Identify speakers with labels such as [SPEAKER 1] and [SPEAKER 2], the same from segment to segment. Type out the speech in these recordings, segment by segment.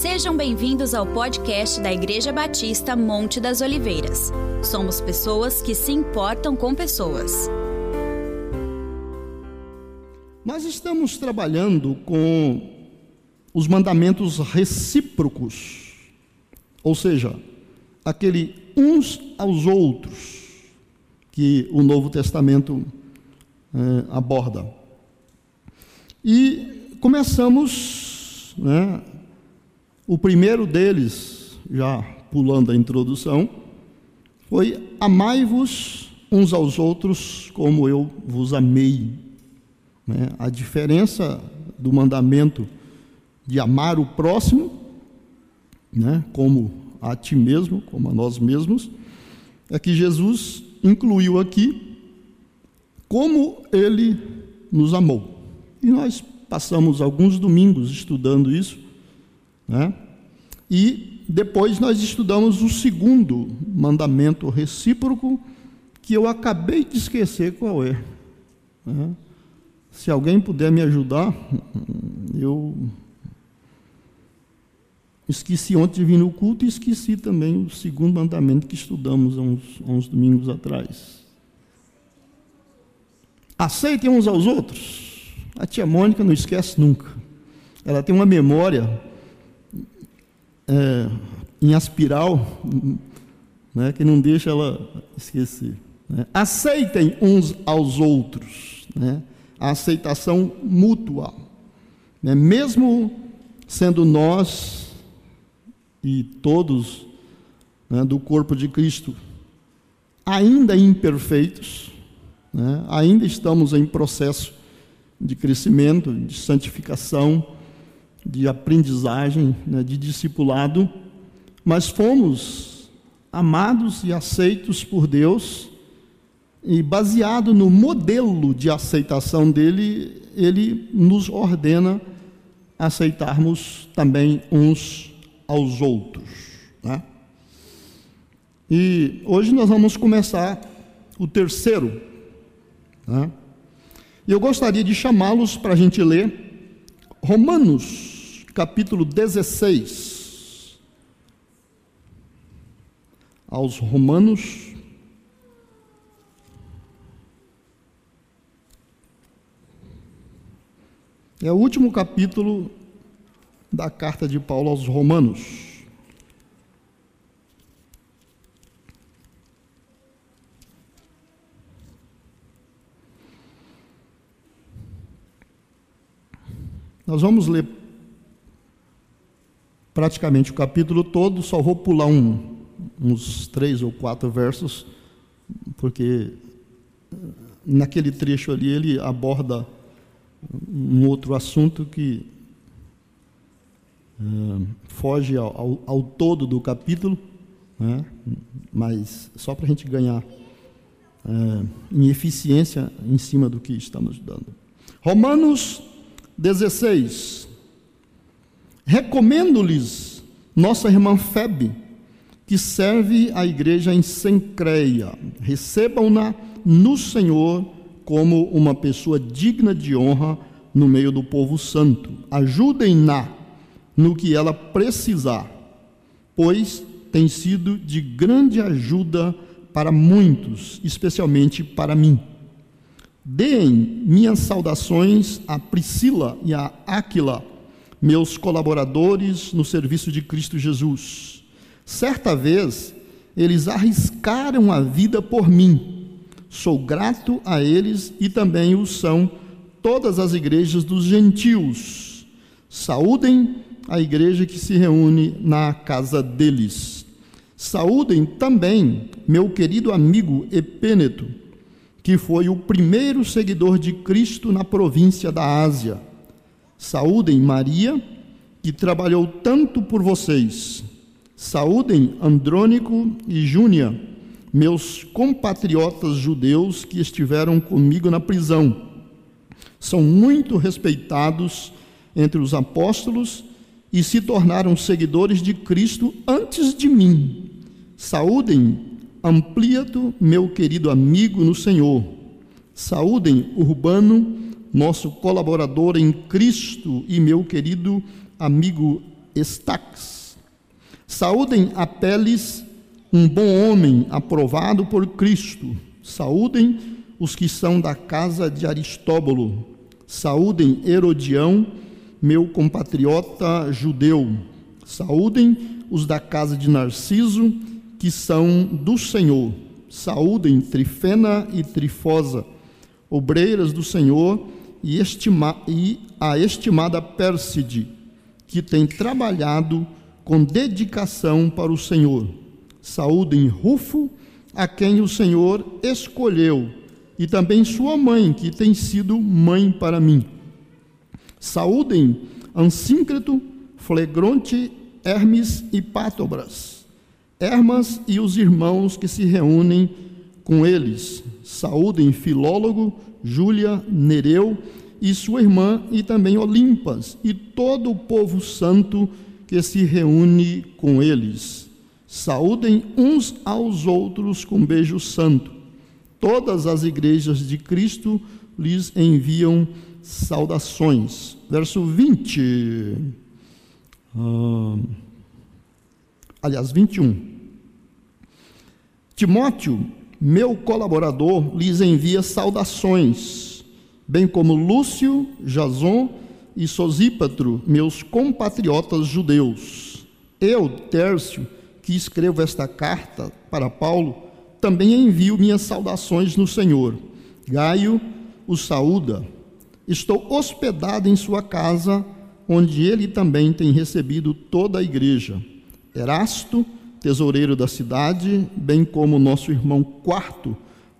[SPEAKER 1] Sejam bem-vindos ao podcast da Igreja Batista Monte das Oliveiras. Somos pessoas que se importam com pessoas.
[SPEAKER 2] Nós estamos trabalhando com os mandamentos recíprocos, ou seja, aquele uns aos outros que o Novo Testamento é, aborda. E começamos, né, o primeiro deles, já pulando a introdução, foi: Amai-vos uns aos outros como eu vos amei. Né? A diferença do mandamento de amar o próximo, né, como a ti mesmo, como a nós mesmos, é que Jesus incluiu aqui como ele nos amou. E nós passamos alguns domingos estudando isso, né? E depois nós estudamos o segundo mandamento recíproco, que eu acabei de esquecer qual é. Né? Se alguém puder me ajudar, eu esqueci ontem de vir no culto e esqueci também o segundo mandamento que estudamos há uns, há uns domingos atrás. Aceitem uns aos outros. A tia Mônica não esquece nunca. Ela tem uma memória é, em aspiral né, que não deixa ela esquecer. Né? Aceitem uns aos outros. Né? A aceitação mútua. Né? Mesmo sendo nós e todos né, do corpo de Cristo ainda imperfeitos, né? ainda estamos em processo de crescimento, de santificação, de aprendizagem, né, de discipulado, mas fomos amados e aceitos por Deus, e baseado no modelo de aceitação dele, ele nos ordena aceitarmos também uns aos outros. Né? E hoje nós vamos começar o terceiro. Né? Eu gostaria de chamá-los para a gente ler Romanos, capítulo 16. Aos Romanos. É o último capítulo da carta de Paulo aos Romanos. Nós vamos ler praticamente o capítulo todo, só vou pular um, uns três ou quatro versos, porque eh, naquele trecho ali ele aborda um outro assunto que uh, foge ao, ao, todo do capítulo, né? mas só para a gente ganhar uh, em eficiência em cima do que estamos dando. Romanos 16. Recomendo-lhes nossa irmã Febe, que serve a igreja em Sencreia. Recebam-na no Senhor como uma pessoa digna de honra no meio do povo santo. Ajudem-na no que ela precisar, pois tem sido de grande ajuda para muitos, especialmente para mim. Deem minhas saudações a Priscila e a Áquila, meus colaboradores no serviço de Cristo Jesus. Certa vez, eles arriscaram a vida por mim. Sou grato a eles e também o são todas as igrejas dos gentios. Saúdem a igreja que se reúne na casa deles. Saúdem também meu querido amigo Epêneto que foi o primeiro seguidor de Cristo na província da Ásia. Saúdem Maria, que trabalhou tanto por vocês. Saúdem Andrônico e Júnia, meus compatriotas judeus que estiveram comigo na prisão. São muito respeitados entre os apóstolos e se tornaram seguidores de Cristo antes de mim. Saúdem Ampliato, meu querido amigo no Senhor. Saúdem Urbano, nosso colaborador em Cristo, e meu querido amigo Estaques. Saúdem Apeles, um bom homem aprovado por Cristo. Saúdem os que são da casa de Aristóbulo. Saúdem Herodião, meu compatriota judeu. Saúdem os da casa de Narciso, que são do Senhor. Saúdem Trifena e Trifosa, obreiras do Senhor, e, estima, e a estimada Pérside, que tem trabalhado com dedicação para o Senhor. Saúdem Rufo, a quem o Senhor escolheu, e também sua mãe, que tem sido mãe para mim. Saúdem Ansíncreto, Flegronte, Hermes e Pátobras, Hermas e os irmãos que se reúnem com eles. Saúdem Filólogo, Júlia, Nereu e sua irmã, e também Olimpas, e todo o povo santo que se reúne com eles. Saúdem uns aos outros com beijo santo. Todas as igrejas de Cristo lhes enviam saudações. Verso 20. Ah, aliás, 21. Timóteo, meu colaborador, lhes envia saudações, bem como Lúcio, Jason e Sosípatro, meus compatriotas judeus. Eu, Tércio, que escrevo esta carta para Paulo, também envio minhas saudações no Senhor. Gaio o saúda. Estou hospedado em sua casa, onde ele também tem recebido toda a igreja. Erasto, tesoureiro da cidade, bem como nosso irmão Quarto,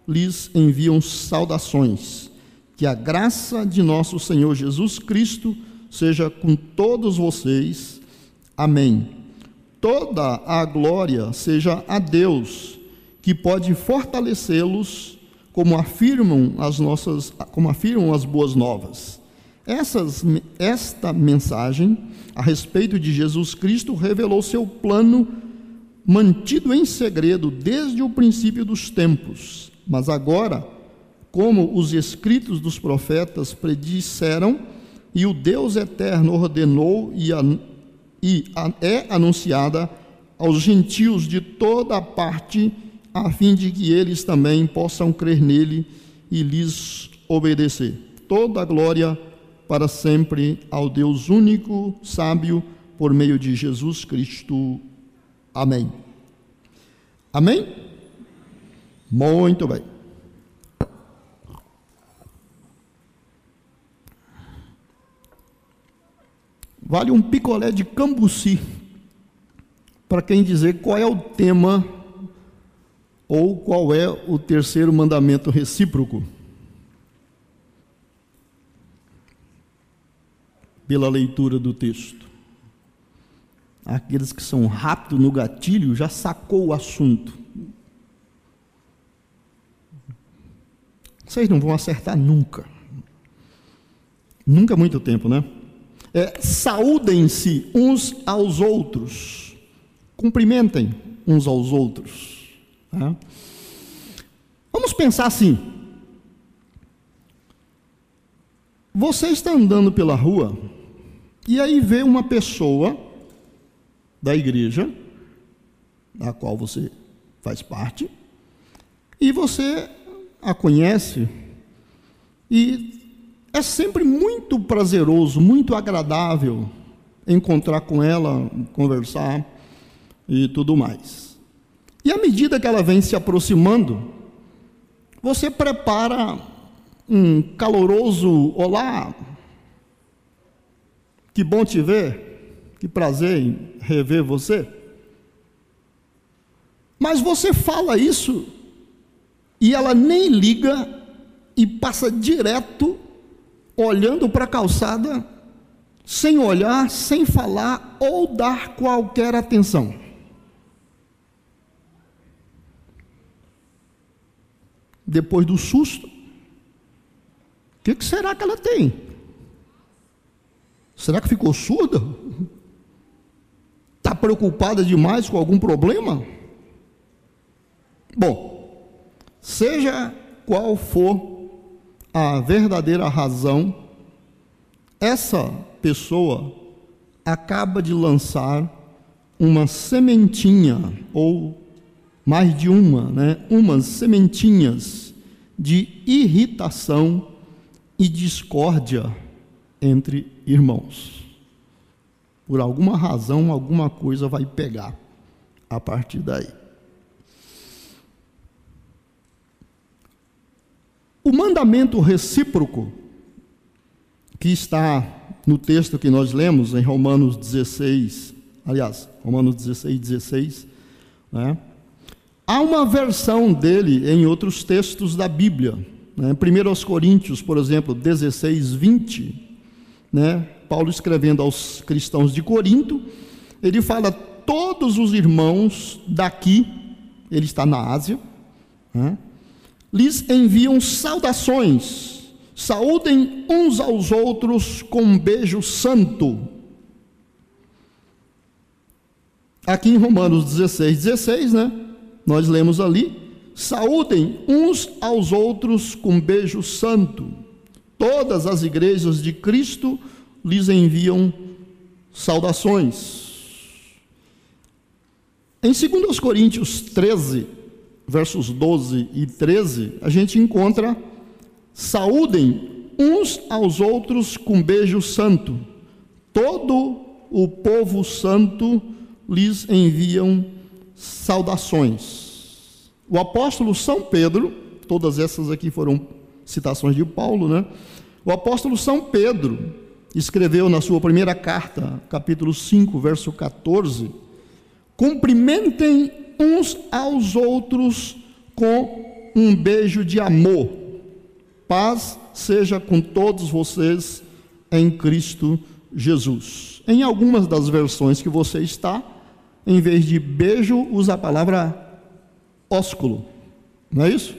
[SPEAKER 2] lhes enviam saudações. Que a graça de nosso Senhor Jesus Cristo seja com todos vocês. Amém. Toda a glória seja a Deus que pode fortalecê-los, como afirmam as nossas, como afirmam as boas novas. Essas, esta mensagem a respeito de Jesus Cristo revelou seu plano mantido em segredo desde o princípio dos tempos, mas agora, como os escritos dos profetas predisseram e o Deus eterno ordenou e, a, e a, é anunciada aos gentios de toda a parte a fim de que eles também possam crer nele e lhes obedecer. Toda a glória para sempre ao Deus único, sábio, por meio de Jesus Cristo. Amém. Amém? Muito bem. Vale um picolé de cambuci para quem dizer qual é o tema ou qual é o terceiro mandamento recíproco? Pela leitura do texto. Aqueles que são rápidos no gatilho já sacou o assunto. Vocês não vão acertar nunca. Nunca muito tempo, né? É, Saúdem-se uns aos outros. Cumprimentem uns aos outros. Tá? Vamos pensar assim. Você está andando pela rua e aí vê uma pessoa da igreja, da qual você faz parte, e você a conhece, e é sempre muito prazeroso, muito agradável encontrar com ela, conversar e tudo mais. E à medida que ela vem se aproximando, você prepara um caloroso olá. Que bom te ver, que prazer em rever você. Mas você fala isso e ela nem liga e passa direto olhando para a calçada, sem olhar, sem falar ou dar qualquer atenção. depois do susto, o que, que, será que ela tem? Será que ficou surda? Preocupada demais com algum problema? Bom, seja qual for a verdadeira razão, essa pessoa acaba de lançar uma sementinha, ou mais de uma, né? Umas sementinhas de irritação e discórdia entre irmãos. Por alguma razão, alguma coisa vai pegar a partir daí. O mandamento recíproco, que está no texto que nós lemos em Romanos 16, aliás, Romanos 16, 16, né? há uma versão dele em outros textos da Bíblia. Né? 1 Coríntios, por exemplo, 16, 20, né? Paulo escrevendo aos cristãos de Corinto, ele fala: todos os irmãos daqui, ele está na Ásia, né? lhes enviam saudações, saúdem uns aos outros com um beijo santo. Aqui em Romanos 16, 16, né? Nós lemos ali: saúdem uns aos outros com um beijo santo. Todas as igrejas de Cristo lhes enviam saudações. Em 2 Coríntios 13, versos 12 e 13, a gente encontra: saúdem uns aos outros com beijo santo. Todo o povo santo lhes enviam saudações. O apóstolo São Pedro, todas essas aqui foram citações de Paulo, né? O apóstolo São Pedro escreveu na sua primeira carta, capítulo 5, verso 14: Cumprimentem uns aos outros com um beijo de amor. Paz seja com todos vocês em Cristo Jesus. Em algumas das versões que você está, em vez de beijo, usa a palavra ósculo. Não é isso?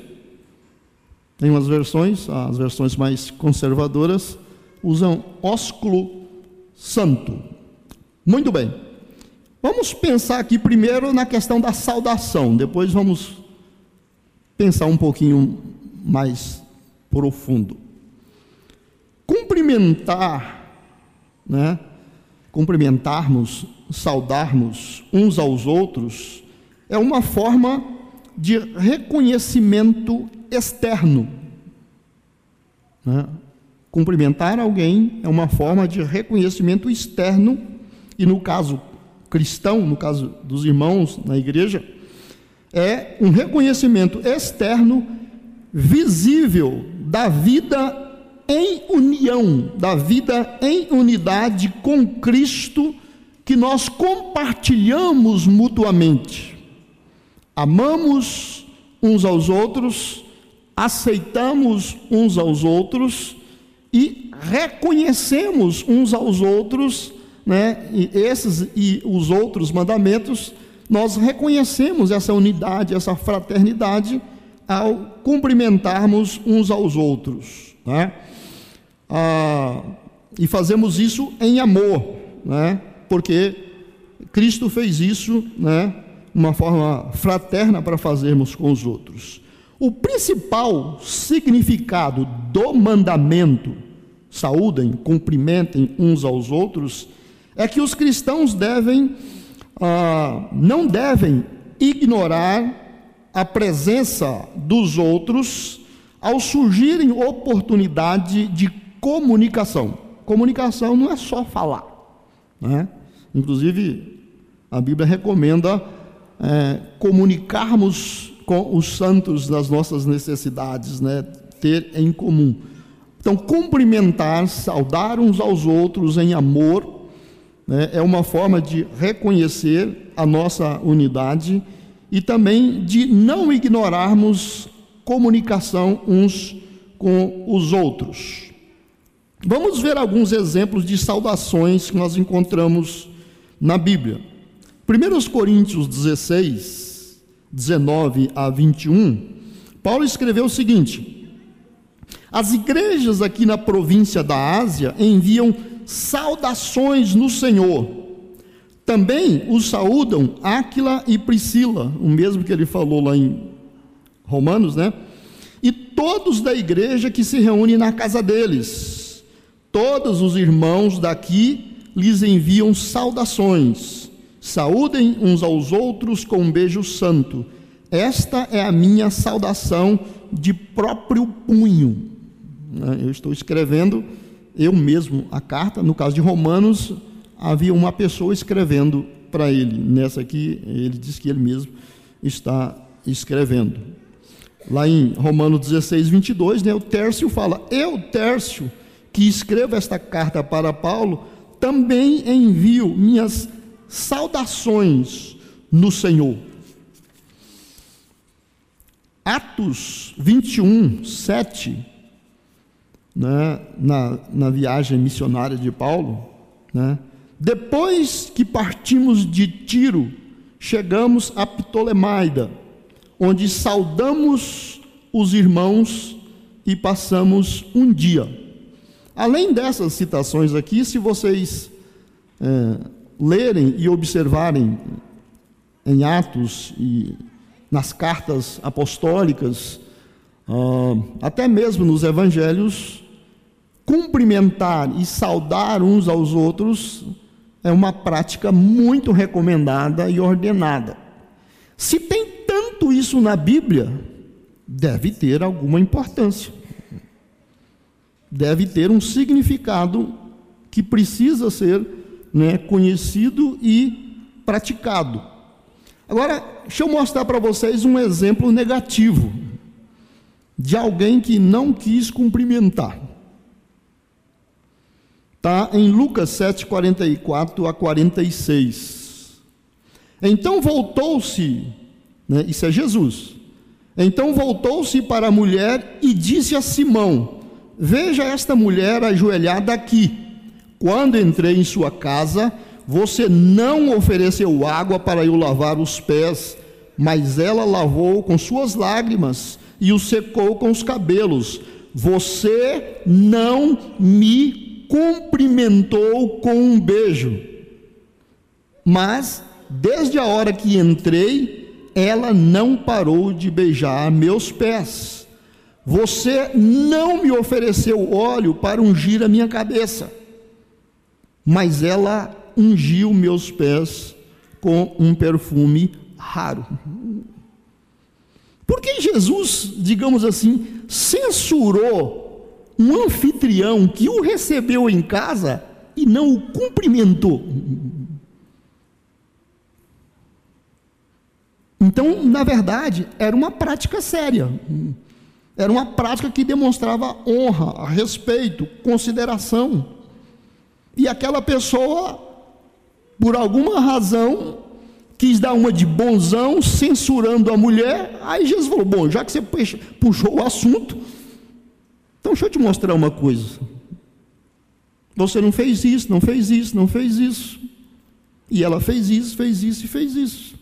[SPEAKER 2] Tem umas versões, as versões mais conservadoras, usam ósculo santo. Muito bem. Vamos pensar aqui primeiro na questão da saudação, depois vamos pensar um pouquinho mais profundo. Cumprimentar, né? Cumprimentarmos, saudarmos uns aos outros é uma forma de reconhecimento externo. Né? Cumprimentar alguém é uma forma de reconhecimento externo, e no caso cristão, no caso dos irmãos na igreja, é um reconhecimento externo visível da vida em união, da vida em unidade com Cristo que nós compartilhamos mutuamente. Amamos uns aos outros, aceitamos uns aos outros e reconhecemos uns aos outros, né? E esses e os outros mandamentos, nós reconhecemos essa unidade, essa fraternidade ao cumprimentarmos uns aos outros, né? Ah, e fazemos isso em amor, né? Porque Cristo fez isso, né? Uma forma fraterna para fazermos com os outros. O principal significado do mandamento, saúdem, cumprimentem uns aos outros, é que os cristãos devem, ah, não devem ignorar a presença dos outros ao surgirem oportunidade de comunicação. Comunicação não é só falar, né? Inclusive, a Bíblia recomenda é, comunicarmos com os santos nas nossas necessidades, né? ter em comum. Então, cumprimentar, saudar uns aos outros em amor, né? é uma forma de reconhecer a nossa unidade e também de não ignorarmos comunicação uns com os outros. Vamos ver alguns exemplos de saudações que nós encontramos na Bíblia. 1 Coríntios 16, 19 a 21, Paulo escreveu o seguinte: As igrejas aqui na província da Ásia enviam saudações no Senhor. Também os saúdam Áquila e Priscila, o mesmo que ele falou lá em Romanos, né? E todos da igreja que se reúnem na casa deles. Todos os irmãos daqui lhes enviam saudações. Saúdem uns aos outros com um beijo santo. Esta é a minha saudação de próprio punho. Né, eu estou escrevendo eu mesmo a carta. No caso de Romanos, havia uma pessoa escrevendo para ele. Nessa aqui, ele diz que ele mesmo está escrevendo. Lá em Romanos 16, 22, né, o Tércio fala: Eu, Tércio, que escrevo esta carta para Paulo, também envio minhas saudações no Senhor. Atos 21, 7, né, na, na viagem missionária de Paulo, né, depois que partimos de Tiro, chegamos a Ptolemaida, onde saudamos os irmãos e passamos um dia. Além dessas citações aqui, se vocês é, lerem e observarem em Atos e nas cartas apostólicas, uh, até mesmo nos evangelhos, cumprimentar e saudar uns aos outros é uma prática muito recomendada e ordenada. Se tem tanto isso na Bíblia, deve ter alguma importância. Deve ter um significado que precisa ser né, conhecido e praticado. Agora, deixa eu mostrar para vocês um exemplo negativo de alguém que não quis cumprimentar. Está em Lucas 7, 44 a 46. Então voltou-se, né, isso é Jesus. Então voltou-se para a mulher e disse a Simão: Veja esta mulher ajoelhada aqui. Quando entrei em sua casa, você não ofereceu água para eu lavar os pés, mas ela lavou com suas lágrimas e o secou com os cabelos. Você não me cumprimentou com um beijo. Mas, desde a hora que entrei, ela não parou de beijar meus pés. Você não me ofereceu óleo para ungir a minha cabeça, mas ela ungiu meus pés com um perfume raro. Por que Jesus, digamos assim, censurou um anfitrião que o recebeu em casa e não o cumprimentou? Então, na verdade, era uma prática séria. Era uma prática que demonstrava honra, respeito, consideração. E aquela pessoa por alguma razão, quis dar uma de bonzão, censurando a mulher. Aí Jesus falou: Bom, já que você puxou o assunto, então deixa eu te mostrar uma coisa. Você não fez isso, não fez isso, não fez isso. E ela fez isso, fez isso e fez isso.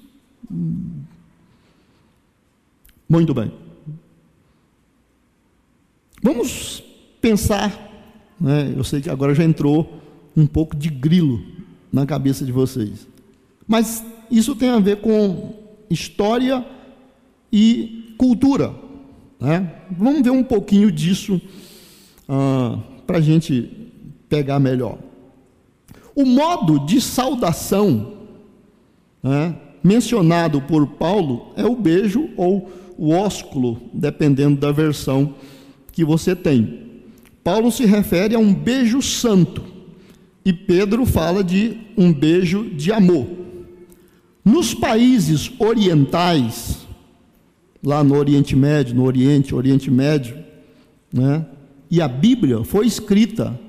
[SPEAKER 2] Muito bem. Vamos pensar, né? eu sei que agora já entrou um pouco de grilo na cabeça de vocês. Mas isso tem a ver com história e cultura. Né? Vamos ver um pouquinho disso ah, para a gente pegar melhor. O modo de saudação né, mencionado por Paulo é o beijo ou o ósculo, dependendo da versão que você tem. Paulo se refere a um beijo santo e Pedro fala de um beijo de amor. Nos países orientais, lá no Oriente Médio, no Oriente, Oriente Médio, né? E a Bíblia foi escrita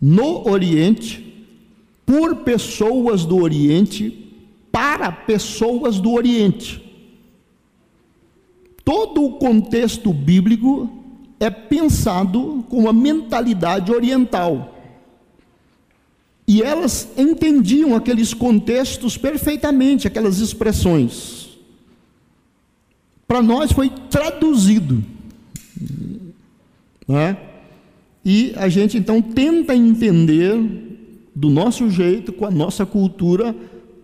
[SPEAKER 2] no Oriente por pessoas do Oriente para pessoas do Oriente. Todo o contexto bíblico é pensado com uma mentalidade oriental. E elas entendiam aqueles contextos perfeitamente, aquelas expressões. Para nós foi traduzido. Né? E a gente então tenta entender do nosso jeito, com a nossa cultura,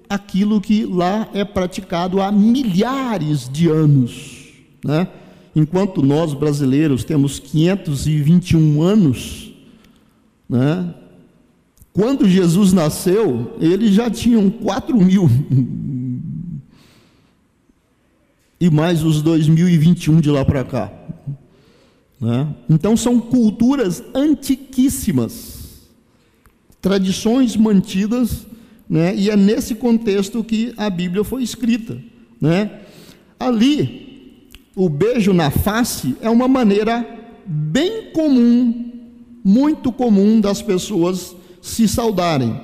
[SPEAKER 2] aquilo que lá é praticado há milhares de anos. Né? Enquanto nós brasileiros temos 521 anos, né? Quando Jesus nasceu, eles já tinham 4 mil. E mais os 2021 de lá para cá. Né? Então são culturas antiquíssimas, tradições mantidas, né? e é nesse contexto que a Bíblia foi escrita. Né? Ali, o beijo na face é uma maneira bem comum, muito comum das pessoas se saudarem.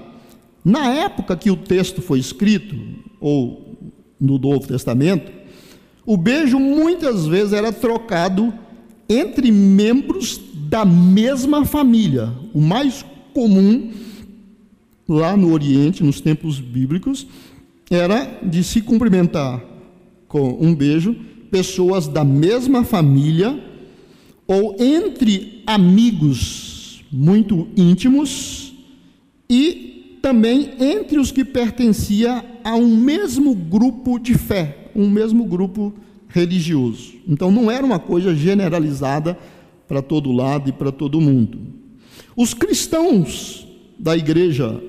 [SPEAKER 2] Na época que o texto foi escrito, ou no Novo Testamento, o beijo muitas vezes era trocado entre membros da mesma família. O mais comum lá no Oriente, nos tempos bíblicos, era de se cumprimentar com um beijo pessoas da mesma família ou entre amigos muito íntimos e também entre os que pertencia a um mesmo grupo de fé, um mesmo grupo religioso. Então não era uma coisa generalizada para todo lado e para todo mundo. Os cristãos da igreja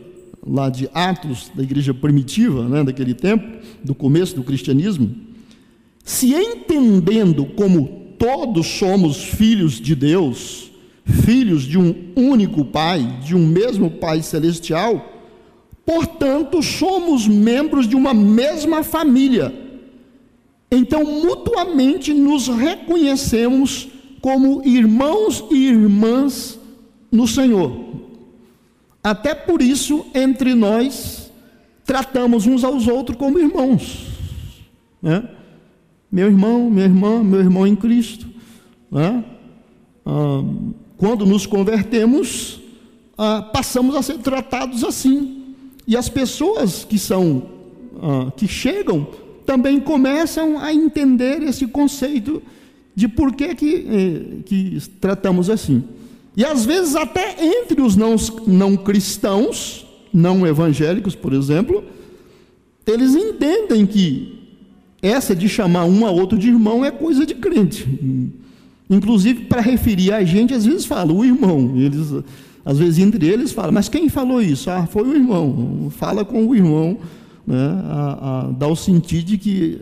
[SPEAKER 2] lá de Atos, da igreja primitiva, né, daquele tempo, do começo do cristianismo, se entendendo como todos somos filhos de Deus, filhos de um único Pai, de um mesmo Pai celestial, portanto, somos membros de uma mesma família. Então, mutuamente nos reconhecemos como irmãos e irmãs no Senhor. Até por isso, entre nós, tratamos uns aos outros como irmãos. Né? Meu irmão, minha irmã, meu irmão em Cristo. Né? Ah, quando nos convertemos, ah, passamos a ser tratados assim. E as pessoas que são, ah, que chegam, também começam a entender esse conceito de por que, que, eh, que tratamos assim. E às vezes, até entre os não, não cristãos, não evangélicos, por exemplo, eles entendem que essa de chamar um a outro de irmão é coisa de crente. Inclusive, para referir a gente, às vezes fala o irmão. Eles, às vezes, entre eles falam, mas quem falou isso? Ah, foi o irmão. Fala com o irmão, né, a, a, dá o sentido de que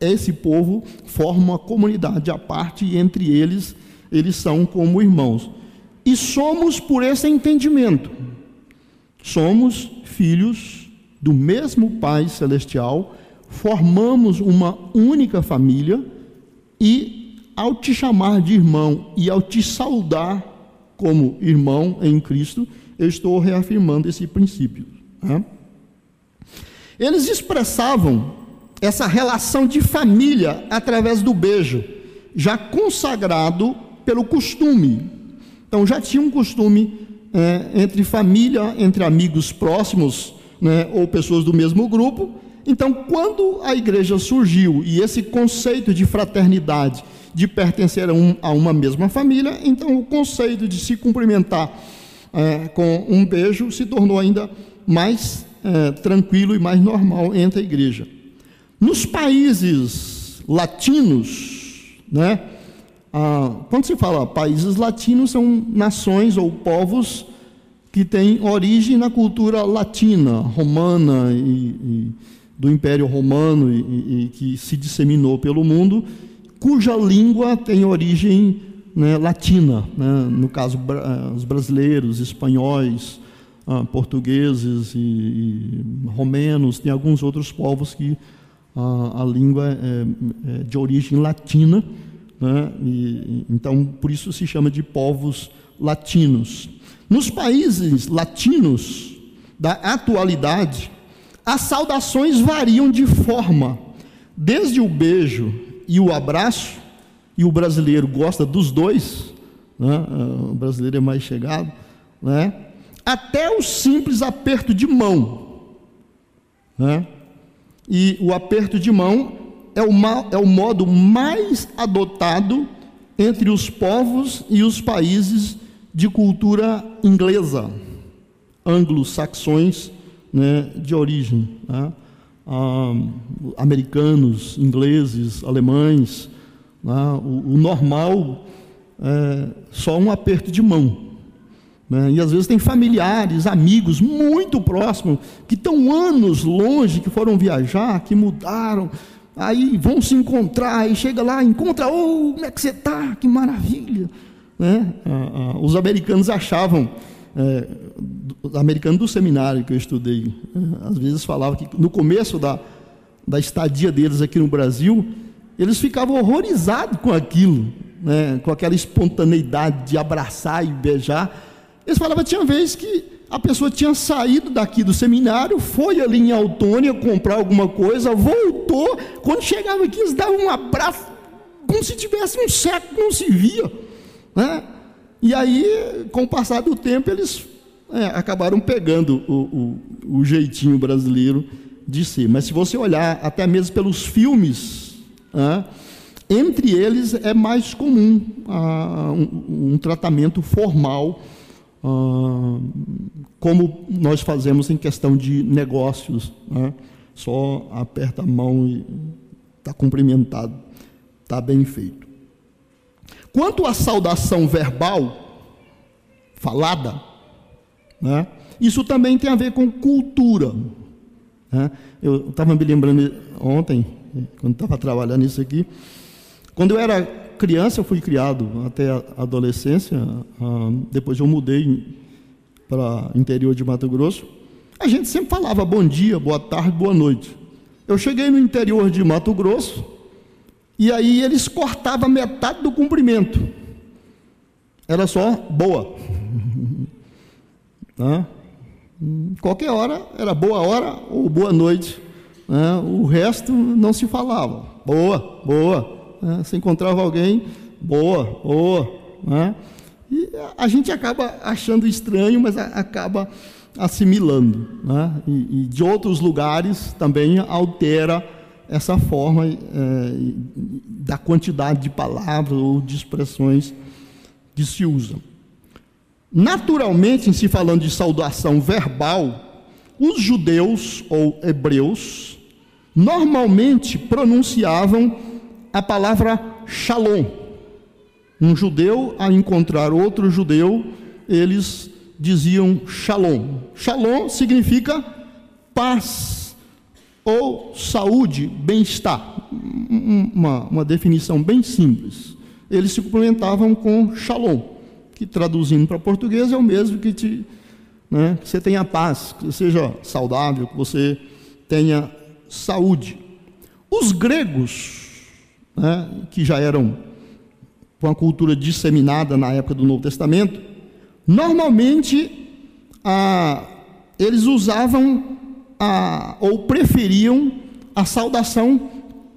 [SPEAKER 2] é, esse povo forma uma comunidade à parte e entre eles, eles são como irmãos. E somos por esse entendimento. Somos filhos do mesmo Pai Celestial, formamos uma única família e ao te chamar de irmão e ao te saudar como irmão em Cristo, eu estou reafirmando esse princípio. Né? Eles expressavam essa relação de família através do beijo, já consagrado pelo costume. Então já tinha um costume é, entre família, entre amigos próximos, né, ou pessoas do mesmo grupo. Então, quando a igreja surgiu e esse conceito de fraternidade de pertencer a, um, a uma mesma família, então o conceito de se cumprimentar é, com um beijo se tornou ainda mais é, tranquilo e mais normal entre a igreja. Nos países latinos, né, ah, quando se fala países latinos, são nações ou povos que têm origem na cultura latina, romana e, e do Império Romano e, e, que se disseminou pelo mundo cuja língua tem origem né, latina, né, no caso os brasileiros, espanhóis, ah, portugueses e, e, romenos, tem alguns outros povos que ah, a língua é, é, de origem latina, né, e, então por isso se chama de povos latinos. Nos países latinos da atualidade, as saudações variam de forma, desde o beijo e o abraço, e o brasileiro gosta dos dois, né? o brasileiro é mais chegado, né? até o simples aperto de mão. Né? E o aperto de mão é o, é o modo mais adotado entre os povos e os países de cultura inglesa, anglo-saxões né, de origem. Né? Ah, americanos, ingleses, alemães. Né? O, o, normal é só um aperto de mão. Né? E às vezes tem familiares, amigos muito próximos, que estão anos longe, que foram viajar, que mudaram, aí vão se encontrar, aí chega lá, encontra, oh, como é que você está? Que maravilha! Né? Ah, ah, os americanos achavam, é, americano do seminário que eu estudei, é, às vezes falava que no começo da, da estadia deles aqui no Brasil, eles ficavam horrorizados com aquilo, né? com aquela espontaneidade de abraçar e beijar. Eles falavam, tinha vez que a pessoa tinha saído daqui do seminário, foi ali em Autônia comprar alguma coisa, voltou, quando chegava aqui eles davam um abraço, como se tivesse um século não se via. Né? E aí, com o passar do tempo, eles é, acabaram pegando o, o, o, jeitinho brasileiro de ser. Mas se você olhar até mesmo pelos filmes, né, entre eles é mais comum ah, um, um, tratamento formal, como nós fazemos em questão de negócios. Né? Só aperta a mão e está cumprimentado, está bem feito. Quanto à saudação verbal, falada, né, isso também tem a ver com cultura. Né? Eu estava me lembrando ontem, quando estava trabalhando isso aqui, quando eu era criança, eu fui criado até a adolescência, ah, depois eu mudei para o interior de Mato Grosso. A gente sempre falava bom dia, boa tarde, boa noite. Eu cheguei no interior de Mato Grosso, e aí eles cortavam metade do cumprimento. Era só boa. né? Qualquer hora era boa hora ou boa noite. Né? O resto não se falava. Boa, boa. Né? Se encontrava alguém, boa, boa. Né? E a gente acaba achando estranho, mas acaba assimilando. Né? E, e de outros lugares também altera essa forma é, da quantidade de palavras ou de expressões que se usam. Naturalmente, em se falando de saudação verbal, os judeus ou hebreus normalmente pronunciavam a palavra shalom. Um judeu, a encontrar outro judeu, eles diziam shalom. Shalom significa paz ou saúde, bem-estar. Uma, uma definição bem simples. Eles se complementavam com shalom, que traduzindo para português é o mesmo que, te, né, que você tenha paz, que você seja saudável, que você tenha saúde. Os gregos, né, que já eram com a cultura disseminada na época do Novo Testamento, normalmente ah, eles usavam a, ou preferiam a saudação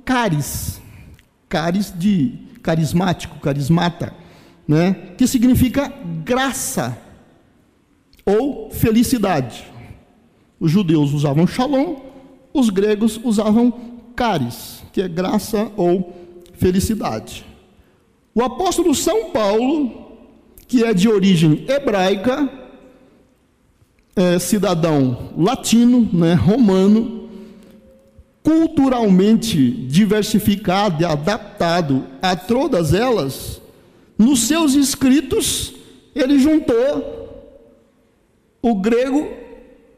[SPEAKER 2] caris, caris de carismático, carismata, né? que significa graça ou felicidade. Os judeus usavam shalom, os gregos usavam caris, que é graça ou felicidade. O apóstolo São Paulo, que é de origem hebraica, é, cidadão latino, né, romano, culturalmente diversificado e adaptado a todas elas, nos seus escritos ele juntou o grego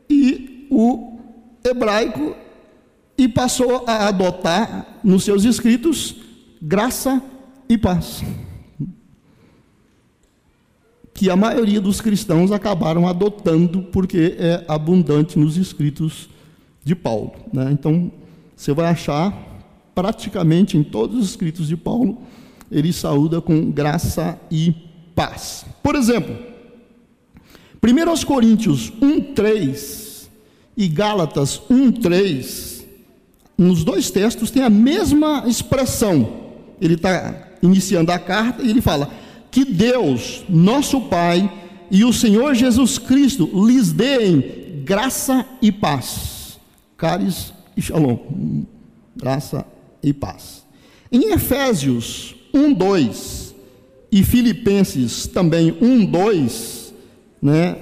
[SPEAKER 2] e o hebraico e passou a adotar nos seus escritos graça e paz que a maioria dos cristãos acabaram adotando porque é abundante nos escritos de Paulo. Né? Então, você vai achar praticamente em todos os escritos de Paulo, ele saúda com graça e paz. Por exemplo, 1 Coríntios 1,3 e Gálatas 1,3, nos dois textos tem a mesma expressão. Ele está iniciando a carta e ele fala: que Deus, nosso Pai, e o Senhor Jesus Cristo lhes deem graça e paz. Caris e Shalom. Graça e paz. Em Efésios 1, 2 e Filipenses também 1, 2, né,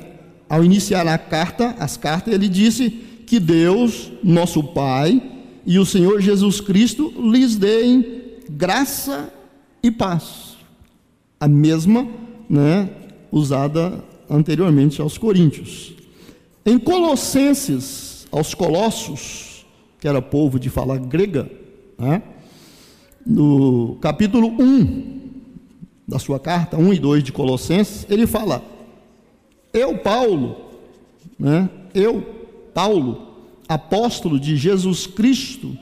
[SPEAKER 2] ao iniciar a carta, as cartas, ele disse que Deus, nosso Pai, e o Senhor Jesus Cristo lhes deem graça e paz a mesma né, usada anteriormente aos Coríntios. Em Colossenses, aos Colossos, que era povo de fala grega, né? no capítulo 1 da sua carta, 1 e 2 de Colossenses, ele fala: Eu, Paulo, né? eu, Paulo, apóstolo de Jesus Cristo,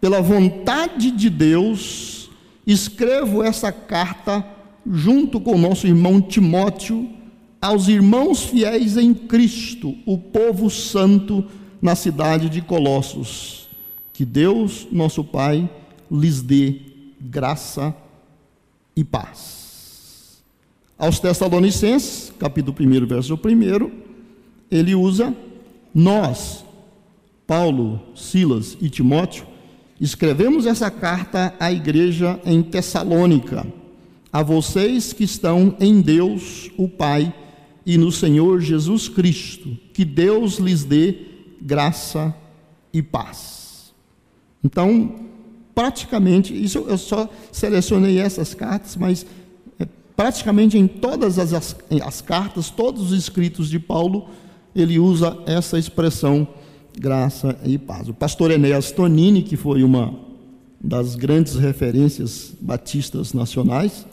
[SPEAKER 2] pela vontade de Deus, escrevo essa carta junto com o nosso irmão Timóteo aos irmãos fiéis em Cristo, o povo santo na cidade de Colossos. Que Deus, nosso Pai, lhes dê graça e paz. Aos Tessalonicenses, capítulo 1, verso 1, ele usa nós, Paulo, Silas e Timóteo, escrevemos essa carta à igreja em Tessalônica, a vocês que estão em Deus, o Pai, e no Senhor Jesus Cristo, que Deus lhes dê graça e paz. Então, praticamente, isso eu só selecionei essas cartas, mas é, praticamente em todas as, as, as cartas, todos os escritos de Paulo, ele usa essa expressão graça e paz. O pastor Enéas Tonini, que foi uma das grandes referências batistas nacionais,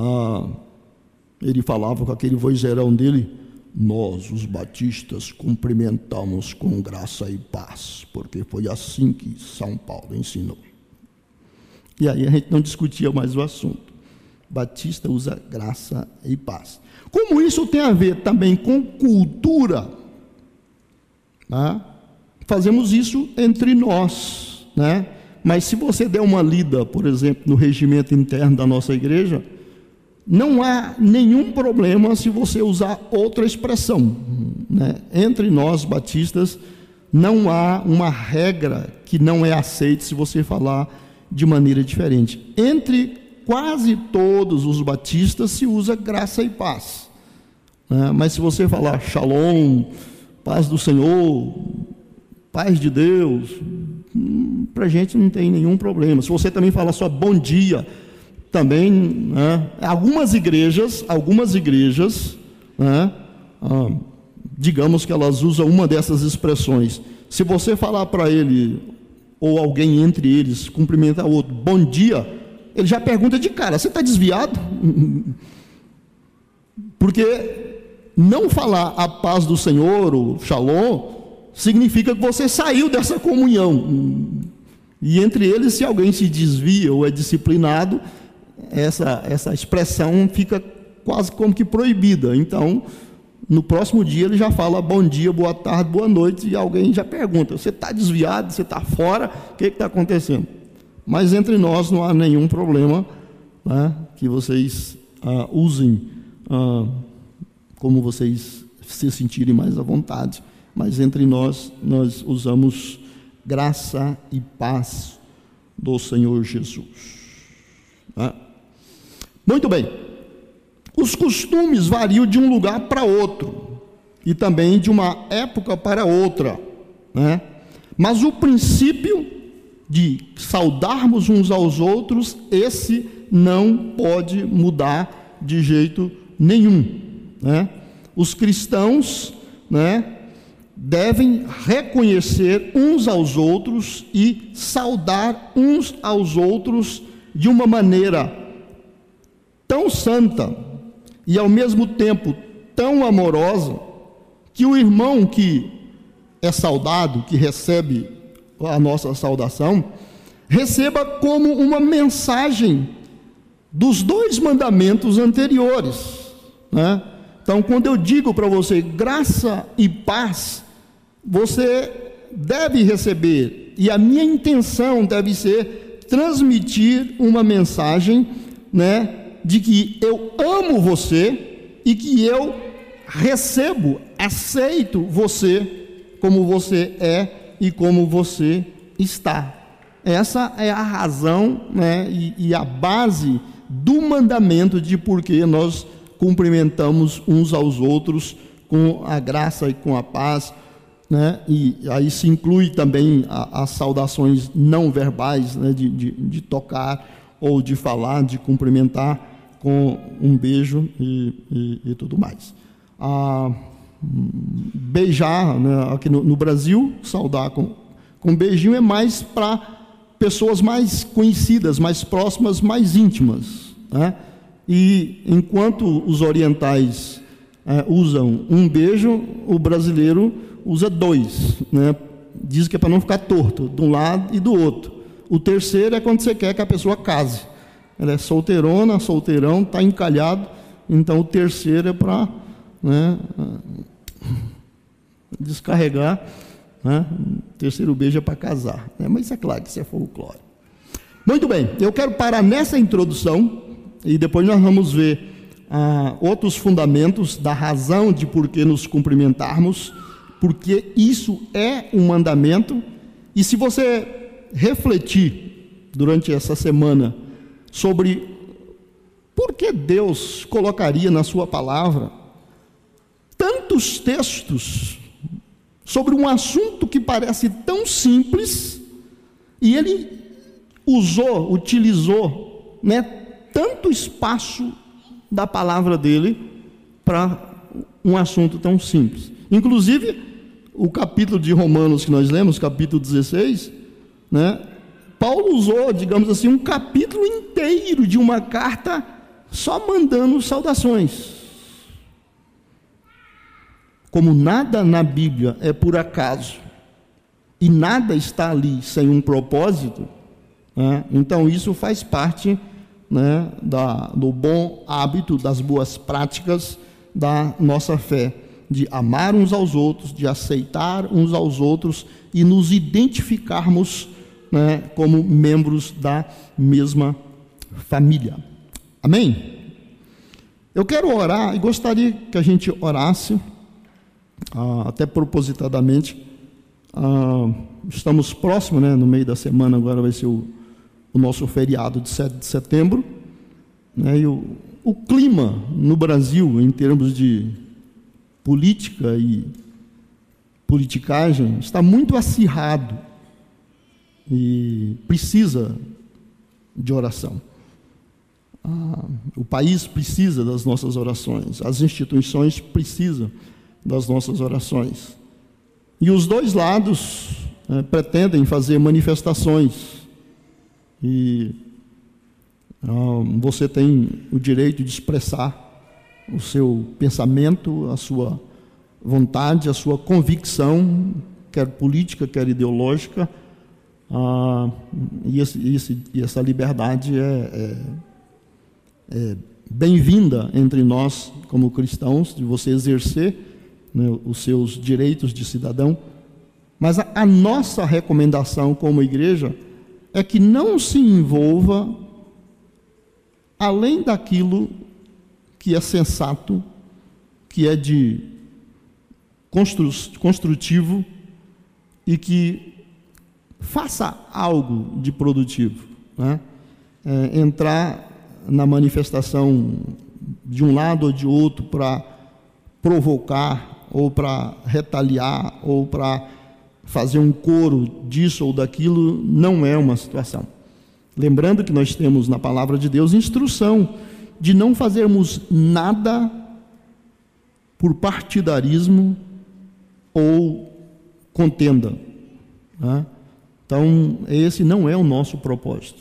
[SPEAKER 2] ah, ele falava com aquele vozeirão dele: Nós, os batistas, cumprimentamos com graça e paz, porque foi assim que São Paulo ensinou. E aí a gente não discutia mais o assunto. Batista usa graça e paz. Como isso tem a ver também com cultura, né? fazemos isso entre nós, né? Mas se você der uma lida, por exemplo, no regimento interno da nossa igreja, não há nenhum problema se você usar outra expressão. Né? Entre nós batistas, não há uma regra que não é aceita se você falar de maneira diferente. Entre quase todos os batistas se usa graça e paz. Né? Mas se você falar shalom, paz do Senhor, paz de Deus, hum, para a gente não tem nenhum problema. Se você também falar só bom dia, também, né, algumas igrejas, algumas igrejas, né, ah, digamos que elas usam uma dessas expressões. Se você falar para ele, ou alguém entre eles, cumprimentar o outro, bom dia, ele já pergunta de cara: você está desviado? Porque não falar a paz do Senhor, o shalom, significa que você saiu dessa comunhão. E entre eles, se alguém se desvia ou é disciplinado, essa, essa expressão fica quase como que proibida. Então, no próximo dia ele já fala bom dia, boa tarde, boa noite, e alguém já pergunta: você está desviado, você está fora, o que está acontecendo? Mas entre nós não há nenhum problema né, que vocês ah, usem ah, como vocês se sentirem mais à vontade. Mas entre nós, nós usamos graça e paz do Senhor Jesus. Né? Muito bem. Os costumes variam de um lugar para outro e também de uma época para outra, né? Mas o princípio de saudarmos uns aos outros, esse não pode mudar de jeito nenhum. Né? Os cristãos né, devem reconhecer uns aos outros e saudar uns aos outros de uma maneira tão santa e ao mesmo tempo tão amorosa que o irmão que é saudado, que recebe a nossa saudação, receba como uma mensagem dos dois mandamentos anteriores. Né? Então, quando eu digo para você graça e paz, você deve receber, e a minha intenção deve ser transmitir uma mensagem, né, de que eu amo você e que eu recebo, aceito você como você é e como você está. Essa é a razão né, e, e a base do mandamento de por que nós cumprimentamos uns aos outros com a graça e com a paz. Né? E aí se inclui também as saudações não verbais, né? de, de, de, tocar ou de falar, de cumprimentar com um beijo e, e, e tudo mais. a beijar, né? aqui no, no, Brasil, saudar com, com beijinho é mais para pessoas mais conhecidas, mais próximas, mais íntimas. Né? E enquanto os orientais é, usam um beijo, o brasileiro usa dois. Né? Diz que é para não ficar torto, de um lado e do outro. O terceiro é quando você quer que a pessoa case. Ela é solteirona, solteirão, está encalhado. Então o terceiro é para né, descarregar. Né? O terceiro beijo é para casar. Né? Mas é claro que isso é folclore. Muito bem, eu quero parar nessa introdução e depois nós vamos ver ah, outros fundamentos da razão de por que nos cumprimentarmos, porque isso é um mandamento. E se você refletir durante essa semana sobre por que Deus colocaria na Sua palavra tantos textos sobre um assunto que parece tão simples e ele usou, utilizou, né, tanto espaço da palavra dele para um assunto tão simples. Inclusive, o capítulo de Romanos que nós lemos, capítulo 16, né, Paulo usou, digamos assim, um capítulo inteiro de uma carta só mandando saudações. Como nada na Bíblia é por acaso e nada está ali sem um propósito, né? então isso faz parte né, da, do bom hábito, das boas práticas da nossa fé, de amar uns aos outros, de aceitar uns aos outros e nos identificarmos né, como membros da mesma família. Amém? Eu quero orar e gostaria que a gente orasse ah, até propositadamente. Ah, estamos próximos, né, no meio da semana, agora vai ser o, o nosso feriado de 7 de setembro. Né, e o, o clima no Brasil, em termos de política e politicagem, está muito acirrado e precisa de oração. Ah, o país precisa das nossas orações, as instituições precisam das nossas orações. E os dois lados é, pretendem fazer manifestações. E ah, você tem o direito de expressar o seu pensamento, a sua vontade, a sua convicção, quer política, quer ideológica. Ah, e, esse, esse, e, essa liberdade é, é, é bem-vinda entre nós, como cristãos, de você exercer né, os seus direitos de cidadão. Mas a, a nossa recomendação como igreja é que não se envolva além daquilo que é sensato, que é de constru, construtivo e que faça algo de produtivo. Né? É, entrar na manifestação de um lado ou de outro para provocar ou para retaliar, ou para fazer um coro disso ou daquilo, não é uma situação. Lembrando que nós temos na palavra de Deus instrução de não fazermos nada por partidarismo ou contenda. Né? Então, esse não é o nosso propósito.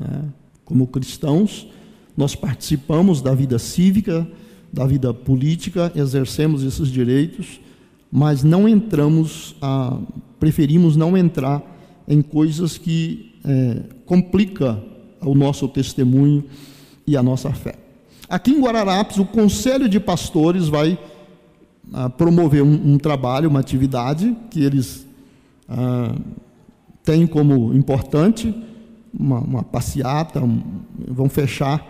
[SPEAKER 2] Né? Como cristãos, nós participamos da vida cívica, da vida política, exercemos esses direitos, mas não entramos, a, preferimos não entrar em coisas que é, complica o nosso testemunho e a nossa fé. Aqui em Guararapes, o Conselho de Pastores vai a, promover um, um, trabalho, uma atividade que eles a, têm como importante, uma, uma passeata, um, vão fechar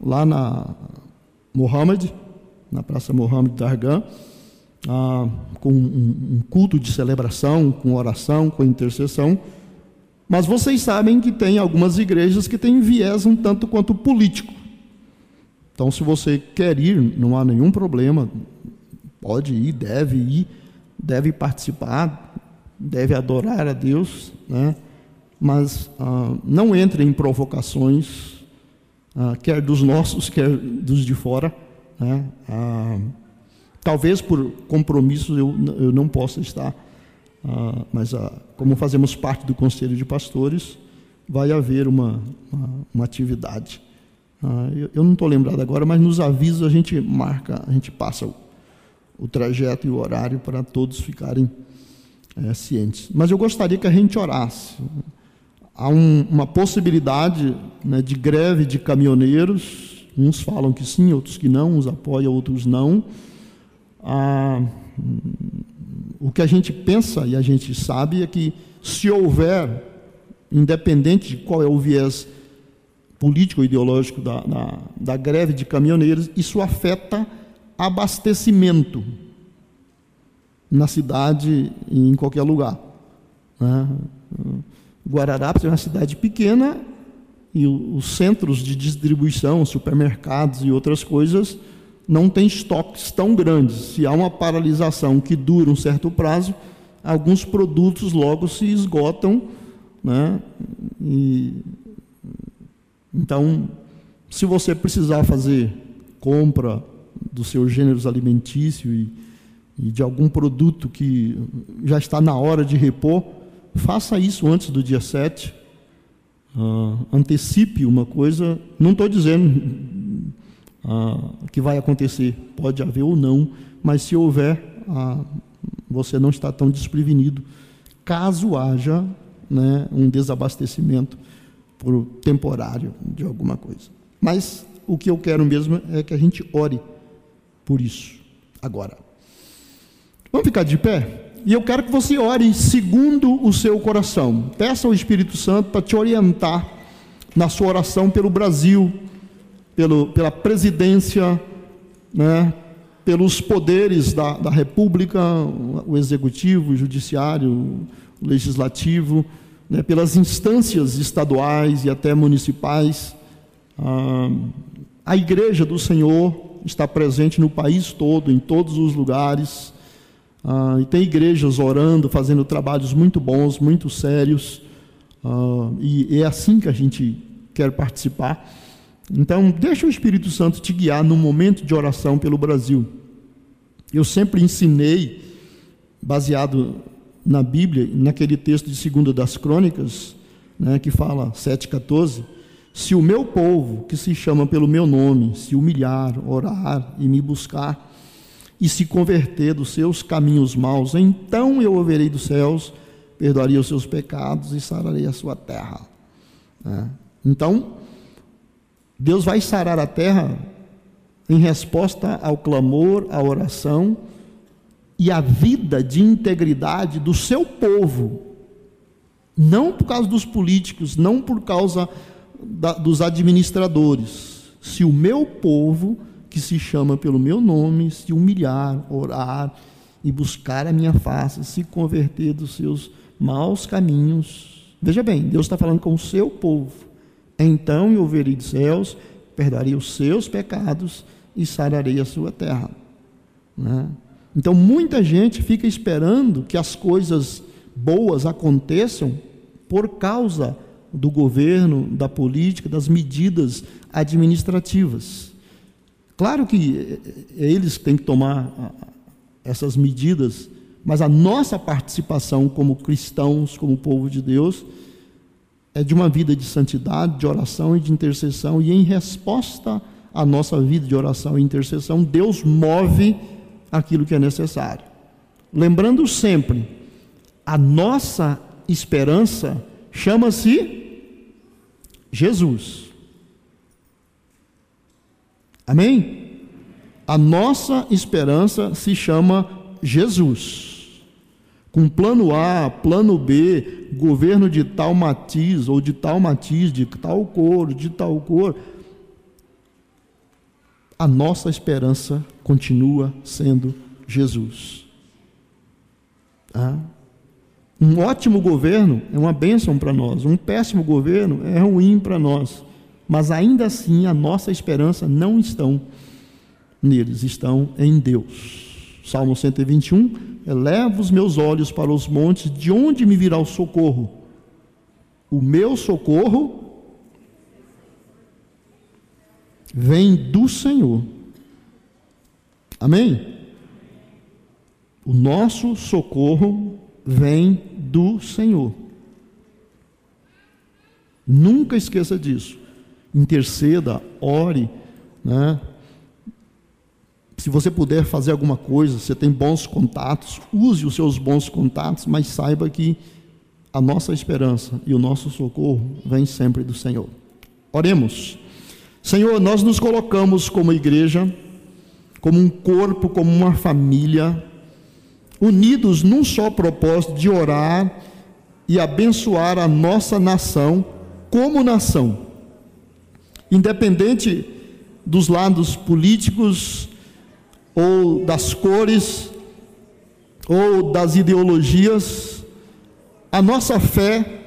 [SPEAKER 2] lá na Mohammed, na Praça Mohammed Dargan, ah, com um, um culto de celebração, com oração, com intercessão. Mas vocês sabem que tem algumas igrejas que têm viés um tanto quanto político. Então, se você quer ir, não há nenhum problema, pode ir, deve ir, deve participar, deve adorar a Deus, né? mas ah, não entre em provocações, ah, quer dos nossos, quer dos de fora, né? Ah, talvez por compromissos eu, eu não possa estar, uh, mas uh, como fazemos parte do Conselho de Pastores, vai haver uma, uma, uma atividade. Uh, eu, eu, não estou lembrado agora, mas nos avisos a gente marca, a gente passa o, o trajeto e o horário para todos ficarem é, cientes. Mas eu gostaria que a gente orasse. Há um, uma possibilidade né, de greve de caminhoneiros, uns falam que sim, outros que não, uns apoiam, outros não. Ah, o que a gente pensa e a gente sabe é que se houver, independente de qual é o viés político ou ideológico da, da, da greve de caminhoneiros, isso afeta abastecimento na cidade em qualquer lugar. Né? Guararapes é uma cidade pequena e os centros de distribuição, supermercados e outras coisas não têm estoques tão grandes. Se há uma paralisação que dura um certo prazo, alguns produtos logo se esgotam, né? E, então, se você precisar fazer compra dos seus gêneros alimentícios e e de algum produto que já está na hora de repor, faça isso antes do dia 7. Uh, ah, antecipe uma coisa, não estou dizendo uh, que vai acontecer, pode haver ou não, mas se houver, uh, você não está tão desprevenido, caso haja né, um desabastecimento por temporário de alguma coisa. Mas o que eu quero mesmo é que a gente ore por isso. Agora, Vamos ficar de pé? E eu quero que você ore segundo o seu coração. Peça ao Espírito Santo para te orientar na sua oração pelo Brasil, pelo, pela presidência, né, pelos poderes da, da República, o Executivo, o Judiciário, o Legislativo, né, pelas instâncias estaduais e até municipais. Ah, a Igreja do Senhor está presente no país todo, em todos os lugares ah, e tem igrejas orando, fazendo trabalhos muito bons, muito sérios. Ah, e é assim que a gente quer participar. Então, deixa o Espírito Santo te guiar no momento de oração pelo Brasil. Eu sempre ensinei, baseado na Bíblia, naquele texto de 2 das Crônicas, né, que fala 7,14: Se o meu povo, que se chama pelo meu nome, se humilhar, orar e me buscar, e se converter dos seus caminhos maus, então eu ouvirei dos céus, perdoaria os seus pecados e sararei a sua terra. É. Então, Deus vai sarar a terra em resposta ao clamor, à oração e à vida de integridade do seu povo, não por causa dos políticos, não por causa da, dos administradores. Se o meu povo que se chama pelo meu nome, se humilhar, orar e buscar a minha face, se converter dos seus maus caminhos. Veja bem, Deus está falando com o seu povo. Então eu verei dos céus, perdoarei os seus pecados e sararei a sua terra. Né? Então muita gente fica esperando que as coisas boas aconteçam por causa do governo, da política, das medidas administrativas. Claro que é, é eles têm que tomar essas medidas, mas a nossa participação como cristãos, como povo de Deus, é de uma vida de santidade, de oração e de intercessão, e em resposta à nossa vida de oração e intercessão, Deus move aquilo que é necessário. Lembrando sempre, a nossa esperança chama-se Jesus. Amém? A nossa esperança se chama Jesus. Com plano A, plano B, governo de tal matiz, ou de tal matiz, de tal cor, de tal cor, a nossa esperança continua sendo Jesus. Ah. Um ótimo governo é uma bênção para nós, um péssimo governo é ruim para nós mas ainda assim a nossa esperança não estão neles, estão em Deus. Salmo 121, eleva os meus olhos para os montes, de onde me virá o socorro? O meu socorro vem do Senhor. Amém? O nosso socorro vem do Senhor. Nunca esqueça disso. Interceda, ore, né? Se você puder fazer alguma coisa, você tem bons contatos, use os seus bons contatos, mas saiba que a nossa esperança e o nosso socorro vem sempre do Senhor. Oremos. Senhor, nós nos colocamos como igreja, como um corpo, como uma família, unidos num só propósito de orar e abençoar a nossa nação como nação. Independente dos lados políticos ou das cores ou das ideologias, a nossa fé,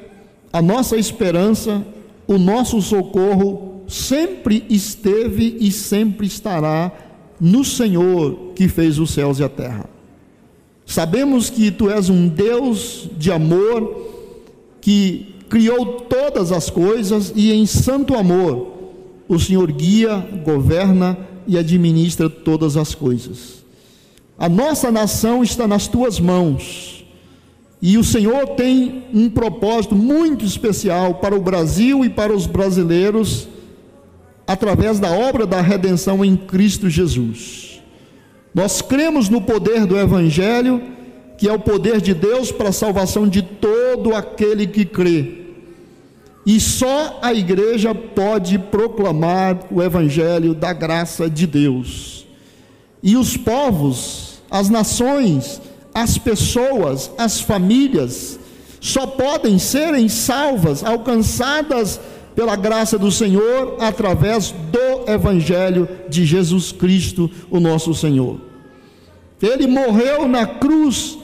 [SPEAKER 2] a nossa esperança, o nosso socorro sempre esteve e sempre estará no Senhor que fez os céus e a terra. Sabemos que tu és um Deus de amor que criou todas as coisas e em santo amor o Senhor guia, governa e administra todas as coisas. A nossa nação está nas tuas mãos. E o Senhor tem um propósito muito especial para o Brasil e para os brasileiros através da obra da redenção em Cristo Jesus. Nós cremos no poder do Evangelho, que é o poder de Deus para a salvação de todo aquele que crê. E só a igreja pode proclamar o Evangelho da graça de Deus. E os povos, as nações, as pessoas, as famílias, só podem serem salvas, alcançadas pela graça do Senhor através do Evangelho de Jesus Cristo, o nosso Senhor. Ele morreu na cruz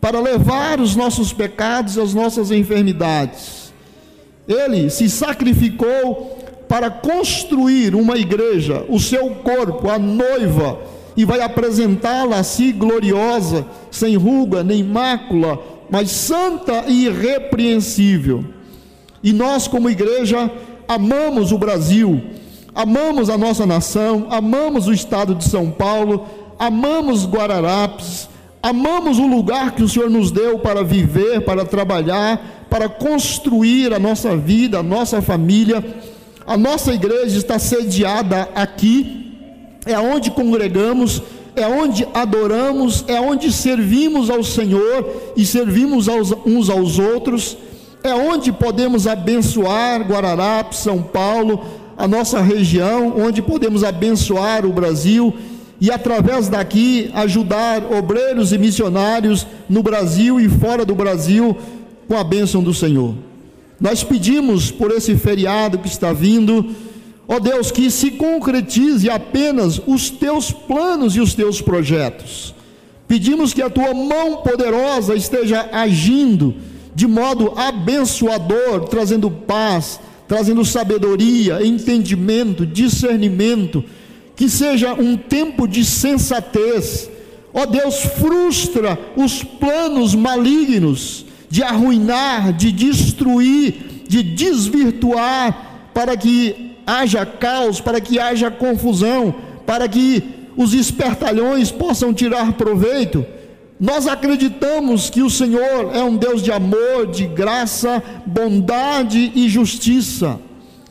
[SPEAKER 2] para levar os nossos pecados e as nossas enfermidades. Ele se sacrificou para construir uma igreja, o seu corpo, a noiva, e vai apresentá-la assim gloriosa, sem ruga nem mácula, mas santa e irrepreensível. E nós, como igreja, amamos o Brasil, amamos a nossa nação, amamos o estado de São Paulo, amamos Guararapes, amamos o lugar que o Senhor nos deu para viver, para trabalhar, para construir a nossa vida, a nossa família. A nossa igreja está sediada aqui, é onde congregamos, é onde adoramos, é onde servimos ao Senhor e servimos aos, uns aos outros. É onde podemos abençoar Guararapes, São Paulo, a nossa região, onde podemos abençoar o Brasil e através daqui ajudar obreiros e missionários no Brasil e fora do Brasil com a bênção do Senhor. Nós pedimos por esse feriado que está vindo, ó Deus, que se concretize apenas os teus planos e os teus projetos. Pedimos que a tua mão poderosa esteja agindo de modo abençoador, trazendo paz, trazendo sabedoria, entendimento, discernimento, que seja um tempo de sensatez. Ó Deus, frustra os planos malignos de arruinar, de destruir, de desvirtuar, para que haja caos, para que haja confusão, para que os espertalhões possam tirar proveito. Nós acreditamos que o Senhor é um Deus de amor, de graça, bondade e justiça,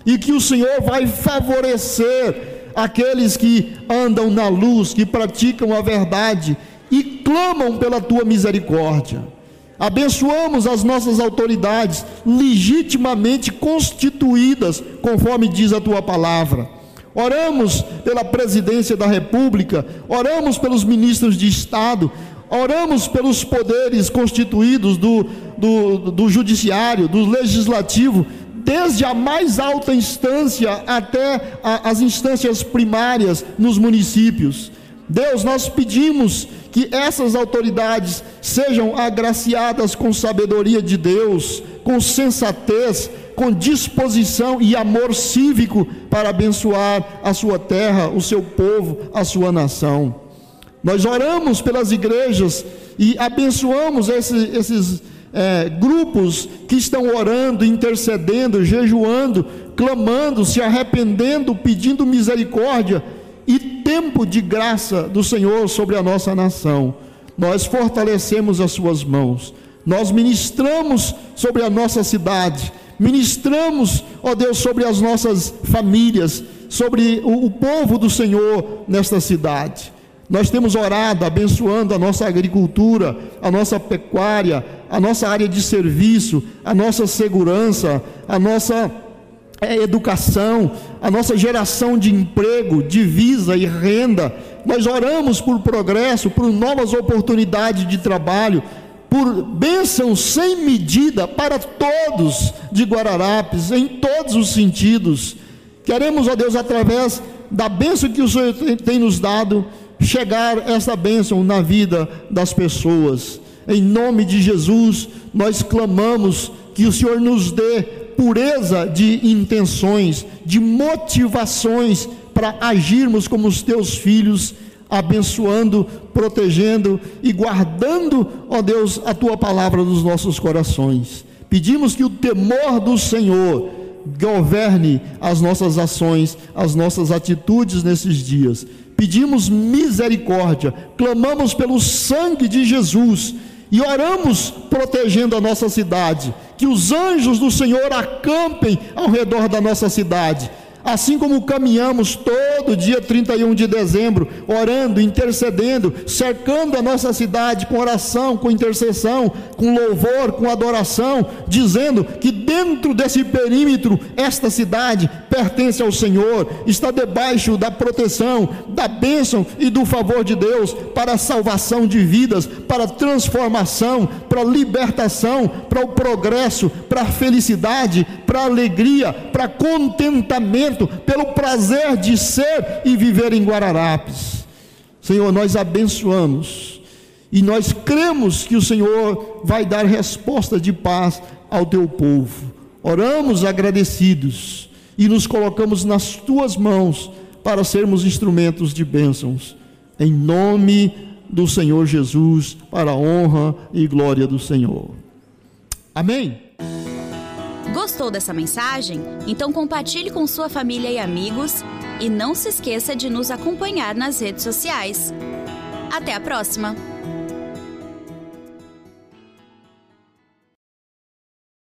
[SPEAKER 2] e que o Senhor vai favorecer aqueles que andam na luz, que praticam a verdade e clamam pela tua misericórdia. Abençoamos as nossas autoridades legitimamente constituídas, conforme diz a tua palavra. Oramos pela presidência da República, oramos pelos ministros de Estado, Oramos pelos poderes constituídos do, do, do judiciário, do legislativo, desde a mais alta instância até a, as instâncias primárias nos municípios. Deus, nós pedimos que essas autoridades sejam agraciadas com sabedoria de Deus, com sensatez, com disposição e amor cívico para abençoar a sua terra, o seu povo, a sua nação. Nós oramos pelas igrejas e abençoamos esses, esses é, grupos que estão orando, intercedendo, jejuando, clamando, se arrependendo, pedindo misericórdia e tempo de graça do Senhor sobre a nossa nação. nós fortalecemos as suas mãos, nós ministramos sobre a nossa cidade, ministramos, ó Deus, sobre as nossas famílias, sobre o, o povo do Senhor nesta cidade. Nós temos orado, abençoando a nossa agricultura, a nossa pecuária, a nossa área de serviço, a nossa segurança, a nossa é, educação, a nossa geração de emprego, divisa e renda. Nós oramos por progresso, por novas oportunidades de trabalho, por bênção sem medida para todos de Guararapes, em todos os sentidos. Queremos, ó Deus, através da bênção que o Senhor tem nos dado, chegar essa bênção na vida das pessoas. Em nome de Jesus, nós clamamos que o Senhor nos dê pureza de intenções, de motivações para agirmos como os teus filhos, abençoando, protegendo e guardando, ó Deus, a tua palavra nos nossos corações. Pedimos que o temor do Senhor governe as nossas ações, as nossas atitudes nesses dias pedimos misericórdia, clamamos pelo sangue de Jesus e oramos protegendo a nossa cidade, que os anjos do Senhor acampem ao redor da nossa cidade Assim como caminhamos todo dia 31 de dezembro, orando, intercedendo, cercando a nossa cidade com oração, com intercessão, com louvor, com adoração, dizendo que dentro desse perímetro, esta cidade pertence ao Senhor, está debaixo da proteção, da bênção e do favor de Deus para a salvação de vidas, para a transformação, para a libertação, para o progresso, para a felicidade, para a alegria, para contentamento pelo prazer de ser e viver em Guararapes. Senhor, nós abençoamos e nós cremos que o Senhor vai dar resposta de paz ao teu povo. Oramos agradecidos e nos colocamos nas tuas mãos para sermos instrumentos de bênçãos. Em nome do Senhor Jesus, para a honra e glória do Senhor. Amém.
[SPEAKER 1] Gostou dessa mensagem? Então compartilhe com sua família e amigos e não se esqueça de nos acompanhar nas redes sociais. Até a próxima!